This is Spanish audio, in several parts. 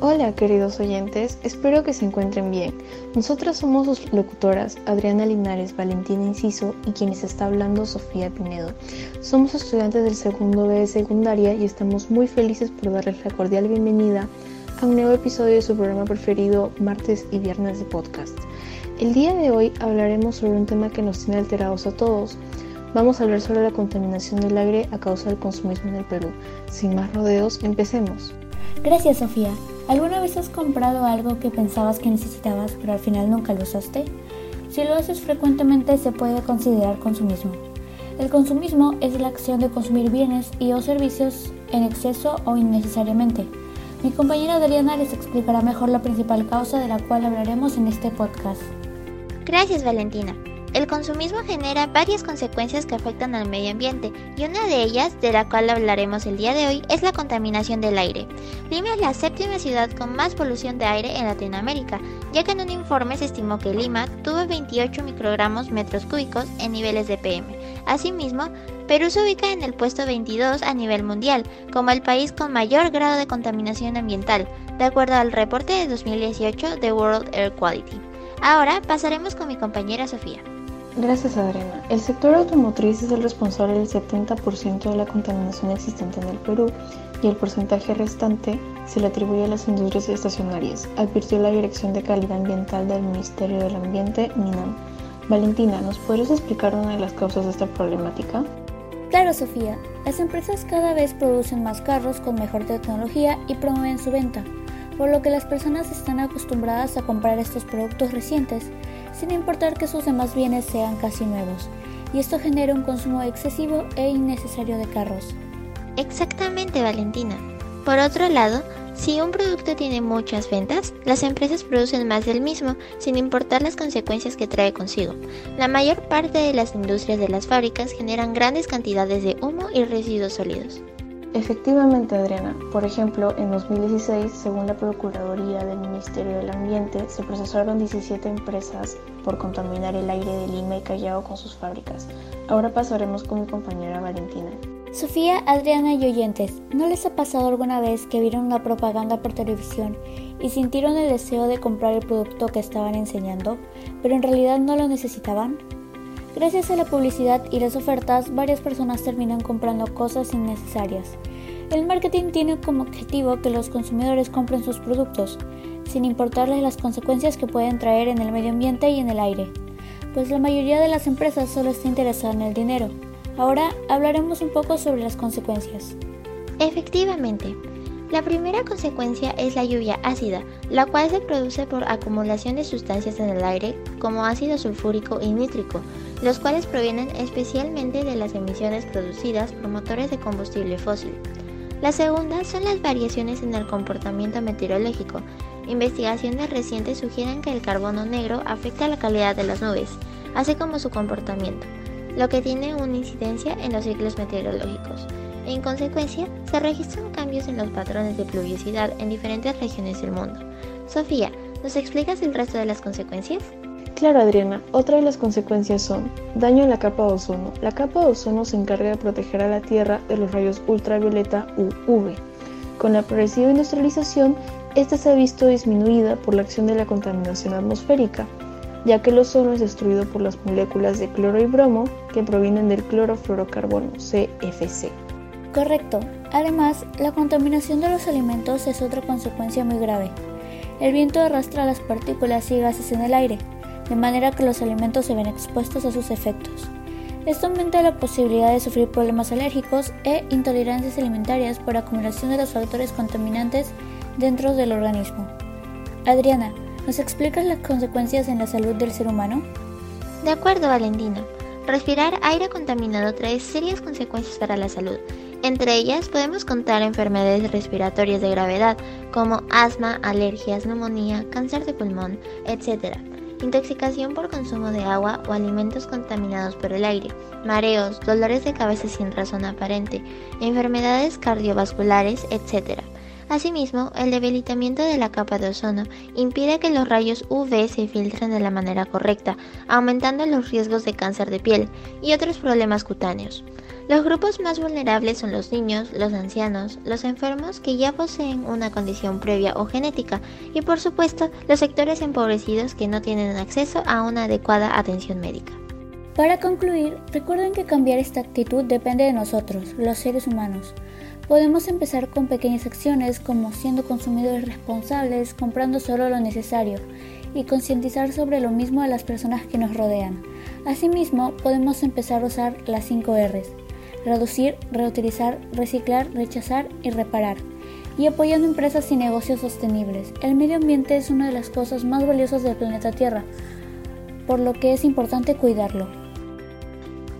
Hola queridos oyentes, espero que se encuentren bien. Nosotras somos sus locutoras Adriana Linares, Valentina Inciso y quienes está hablando Sofía Pinedo. Somos estudiantes del segundo B de secundaria y estamos muy felices por darles la cordial bienvenida a un nuevo episodio de su programa preferido martes y viernes de podcast. El día de hoy hablaremos sobre un tema que nos tiene alterados a todos. Vamos a hablar sobre la contaminación del aire a causa del consumismo en el Perú. Sin más rodeos, empecemos. Gracias, Sofía. ¿Alguna vez has comprado algo que pensabas que necesitabas pero al final nunca lo usaste? Si lo haces frecuentemente se puede considerar consumismo. El consumismo es la acción de consumir bienes y o servicios en exceso o innecesariamente. Mi compañera Adriana les explicará mejor la principal causa de la cual hablaremos en este podcast. Gracias Valentina. El consumismo genera varias consecuencias que afectan al medio ambiente y una de ellas, de la cual hablaremos el día de hoy, es la contaminación del aire. Lima es la séptima ciudad con más polución de aire en Latinoamérica, ya que en un informe se estimó que Lima tuvo 28 microgramos metros cúbicos en niveles de PM. Asimismo, Perú se ubica en el puesto 22 a nivel mundial, como el país con mayor grado de contaminación ambiental, de acuerdo al reporte de 2018 de World Air Quality. Ahora pasaremos con mi compañera Sofía. Gracias Adriana. El sector automotriz es el responsable del 70% de la contaminación existente en el Perú y el porcentaje restante se le atribuye a las industrias estacionarias, advirtió la Dirección de Calidad Ambiental del Ministerio del Ambiente, MINAM. Valentina, ¿nos podrías explicar una de las causas de esta problemática? Claro, Sofía. Las empresas cada vez producen más carros con mejor tecnología y promueven su venta, por lo que las personas están acostumbradas a comprar estos productos recientes sin importar que sus demás bienes sean casi nuevos, y esto genera un consumo excesivo e innecesario de carros. Exactamente, Valentina. Por otro lado, si un producto tiene muchas ventas, las empresas producen más del mismo, sin importar las consecuencias que trae consigo. La mayor parte de las industrias de las fábricas generan grandes cantidades de humo y residuos sólidos. Efectivamente, Adriana. Por ejemplo, en 2016, según la Procuraduría del Ministerio del Ambiente, se procesaron 17 empresas por contaminar el aire de Lima y Callao con sus fábricas. Ahora pasaremos con mi compañera Valentina. Sofía, Adriana y oyentes, ¿no les ha pasado alguna vez que vieron una propaganda por televisión y sintieron el deseo de comprar el producto que estaban enseñando, pero en realidad no lo necesitaban? Gracias a la publicidad y las ofertas, varias personas terminan comprando cosas innecesarias. El marketing tiene como objetivo que los consumidores compren sus productos, sin importarles las consecuencias que pueden traer en el medio ambiente y en el aire, pues la mayoría de las empresas solo está interesada en el dinero. Ahora hablaremos un poco sobre las consecuencias. Efectivamente, la primera consecuencia es la lluvia ácida, la cual se produce por acumulación de sustancias en el aire como ácido sulfúrico y nítrico, los cuales provienen especialmente de las emisiones producidas por motores de combustible fósil. La segunda son las variaciones en el comportamiento meteorológico. Investigaciones recientes sugieren que el carbono negro afecta la calidad de las nubes, así como su comportamiento, lo que tiene una incidencia en los ciclos meteorológicos. En consecuencia, se registran cambios en los patrones de pluviosidad en diferentes regiones del mundo. Sofía, ¿nos explicas el resto de las consecuencias? Claro, Adriana, otra de las consecuencias son daño en la capa de ozono. La capa de ozono se encarga de proteger a la Tierra de los rayos ultravioleta UV. Con la progresiva industrialización, esta se ha visto disminuida por la acción de la contaminación atmosférica, ya que el ozono es destruido por las moléculas de cloro y bromo que provienen del clorofluorocarbono, CFC. Correcto. Además, la contaminación de los alimentos es otra consecuencia muy grave. El viento arrastra las partículas y gases en el aire, de manera que los alimentos se ven expuestos a sus efectos. Esto aumenta la posibilidad de sufrir problemas alérgicos e intolerancias alimentarias por acumulación de los factores contaminantes dentro del organismo. Adriana, ¿nos explicas las consecuencias en la salud del ser humano? De acuerdo, Valentina. Respirar aire contaminado trae serias consecuencias para la salud, entre ellas podemos contar enfermedades respiratorias de gravedad como asma, alergias, neumonía, cáncer de pulmón, etc. Intoxicación por consumo de agua o alimentos contaminados por el aire, mareos, dolores de cabeza sin razón aparente, enfermedades cardiovasculares, etc. Asimismo, el debilitamiento de la capa de ozono impide que los rayos UV se filtren de la manera correcta, aumentando los riesgos de cáncer de piel y otros problemas cutáneos. Los grupos más vulnerables son los niños, los ancianos, los enfermos que ya poseen una condición previa o genética y por supuesto los sectores empobrecidos que no tienen acceso a una adecuada atención médica. Para concluir, recuerden que cambiar esta actitud depende de nosotros, los seres humanos. Podemos empezar con pequeñas acciones como siendo consumidores responsables, comprando solo lo necesario y concientizar sobre lo mismo a las personas que nos rodean. Asimismo, podemos empezar a usar las 5 Rs reducir, reutilizar, reciclar, rechazar y reparar. Y apoyando empresas y negocios sostenibles. El medio ambiente es una de las cosas más valiosas del planeta Tierra, por lo que es importante cuidarlo.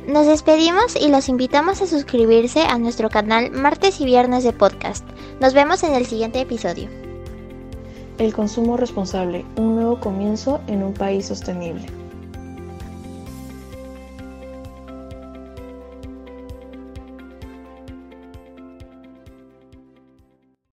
Nos despedimos y los invitamos a suscribirse a nuestro canal martes y viernes de podcast. Nos vemos en el siguiente episodio. El consumo responsable, un nuevo comienzo en un país sostenible.